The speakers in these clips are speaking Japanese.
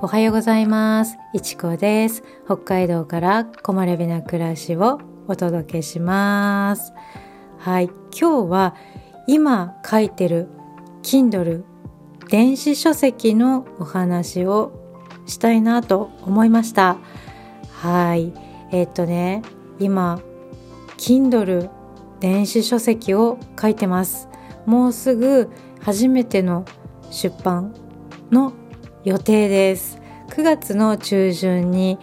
おはようございます。いちこです。北海道から木漏れ日な暮らしをお届けします。はい、今日は今書いてる Kindle 電子書籍のお話をしたいなと思いました。はい、えー、っとね、今 Kindle 電子書籍を書いてます。もうすぐ初めての出版の予定です9月の中旬に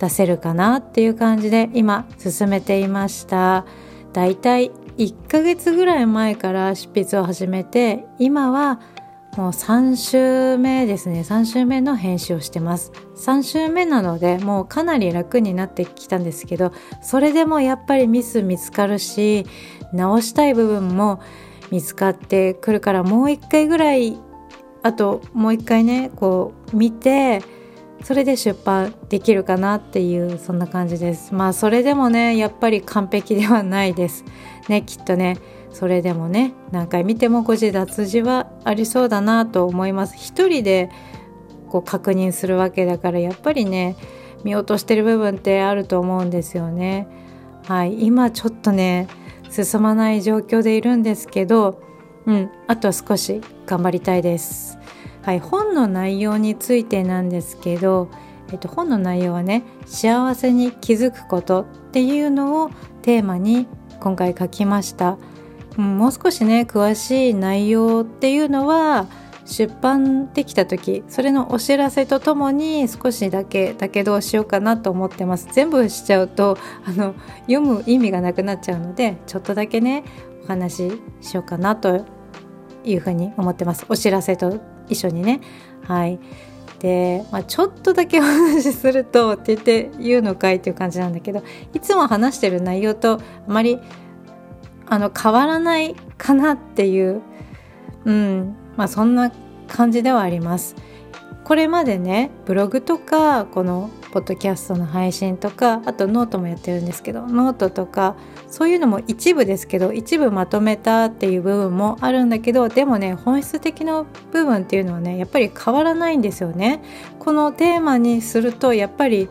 出せるかなっていう感じで今進めていました。だいたい1ヶ月ぐらい前から執筆を始めて今はもう3週目ですね。3週目の編集をしてます。3週目なのでもうかなり楽になってきたんですけどそれでもやっぱりミス見つかるし直したい部分も見つかってくるからもう一回ぐらいあともう一回ねこう見てそれで出版できるかなっていうそんな感じです。まあそれでもねやっぱり完璧ではないです。ねきっとねそれでもね何回見ても誤字脱字はありそうだなと思います。一人でこう確認するわけだからやっぱりね見落としてる部分ってあると思うんですよね。はい。今ちょっとね進まない状況でいるんですけどうん。あとは少し頑張りたいです。はい、本の内容についてなんですけど、えっと、本の内容はね幸せに気づくことっていうのをテーマに今回書きました、うん、もう少しね詳しい内容っていうのは出版できた時それのお知らせとともに少しだけだけどしようかなと思ってます。全部しちゃうとあの読む意味がなくなっちゃうのでちょっとだけねお話ししようかなというふうに思ってます。お知らせと一緒にね。はい。で、まあ、ちょっとだけお話しするとって言って言うのかいっていう感じなんだけどいつも話してる内容とあまりあの変わらないかなっていううん。まあそんな感じではあります。これまでねブログとかこのポッドキャストの配信とかあとノートもやってるんですけどノートとかそういうのも一部ですけど一部まとめたっていう部分もあるんだけどでもね本質的な部分っていうのはねやっぱり変わらないんですよね。このテーマにするとやっぱり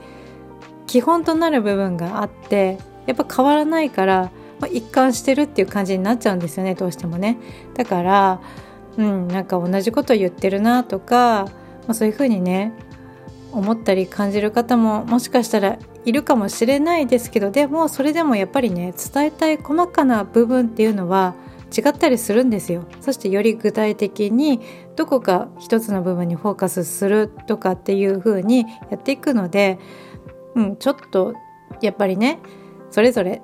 基本となる部分があってやっぱ変わらないから、まあ、一貫してるっていう感じになっちゃうんですよねどうしてもね。だからうんなんか同じこと言ってるなとかまあ、そういうふうにね思ったり感じる方ももしかしたらいるかもしれないですけどでもそれでもやっぱりね伝えたい細かな部分っていうのは違ったりするんですよ。そしてより具体的にどこか一つの部分にフォーカスするとかっていう風にやっていくので、うん、ちょっとやっぱりねそれぞれ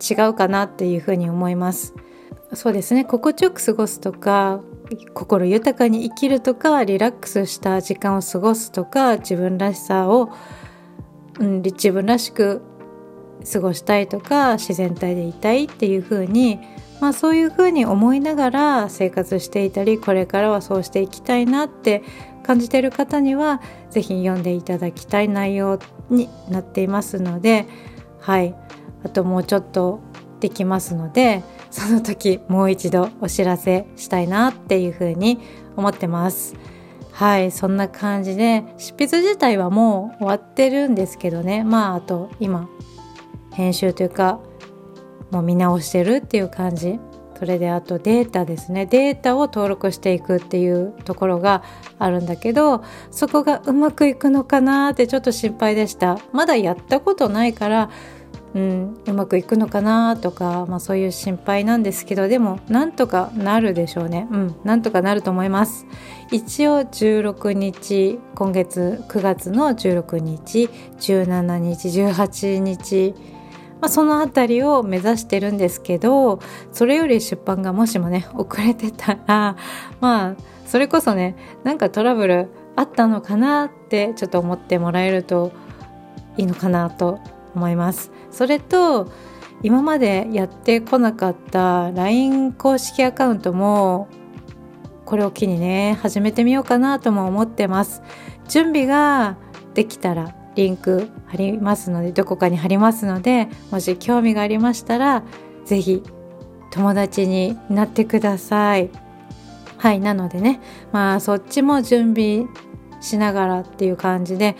違うかなっていう風に思います。そうですね。心地よく過ごすとか心豊かに生きるとかリラックスした時間を過ごすとか自分らしさを、うん、自分らしく過ごしたいとか自然体でいたいっていう風にまあそういう風に思いながら生活していたりこれからはそうしていきたいなって感じてる方には是非読んでいただきたい内容になっていますのではい。あともうちょっとできますのでその時もう一度お知らせしたいなっていうふうに思ってます。はいそんな感じで執筆自体はもう終わってるんですけどね。まああと今編集というかもう見直してるっていう感じ。それであとデータですね。データを登録していくっていうところがあるんだけどそこがうまくいくのかなってちょっと心配でした。まだやったことないからうん、うまくいくのかなとか、まあ、そういう心配なんですけどでもなんとかなるでしょうね。うんなんとかなると思います。一応16日今月9月の16日17日18日まあ、その辺りを目指してるんですけどそれより出版がもしもね遅れてたらまあそれこそねなんかトラブルあったのかなってちょっと思ってもらえるといいのかなと思います。それと今までやってこなかった LINE 公式アカウントもこれを機にね始めてみようかなとも思ってます。準備ができたらリンク貼りますのでどこかに貼りますのでもし興味がありましたら是非友達になってください。はいなのでねまあそっちも準備しながらっていう感じで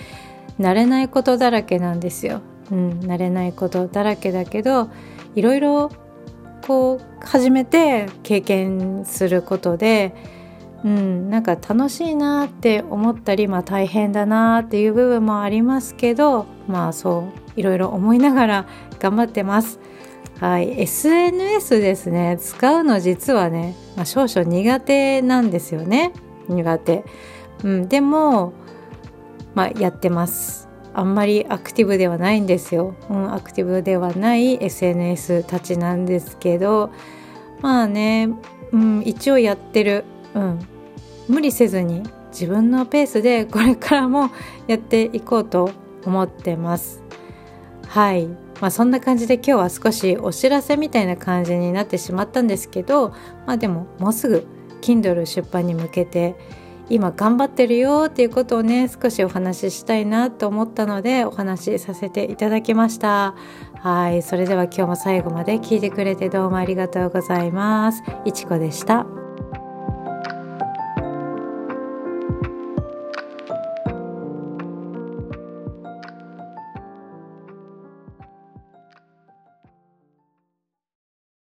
慣れないことだらけなんですよ。うん、慣れないことだらけだけどいろいろこう始めて経験することで、うん、なんか楽しいなって思ったり、まあ、大変だなっていう部分もありますけどまあそういろいろ思いながら頑張ってます。はい、SNS ですね。使うの実はね、まあ、少々苦手なんですよね。苦手、うん、でも、まあ、やってます。あんまりアクティブではないんですよ、うん、アクティブではない SNS たちなんですけど。まあね、うん、一応やってる、うん、無理せずに自分のペースでこれからも やっていこうと思ってます。はい。まあそんな感じで今日は少しお知らせみたいな感じになってしまったんですけど。まあでももうすぐ Kindle 出版に向けて今頑張ってるよっていうことをね少しお話ししたいなと思ったのでお話しさせていただきました。はいそれでは今日も最後まで聞いてくれてどうもありがとうございます。いちこでした。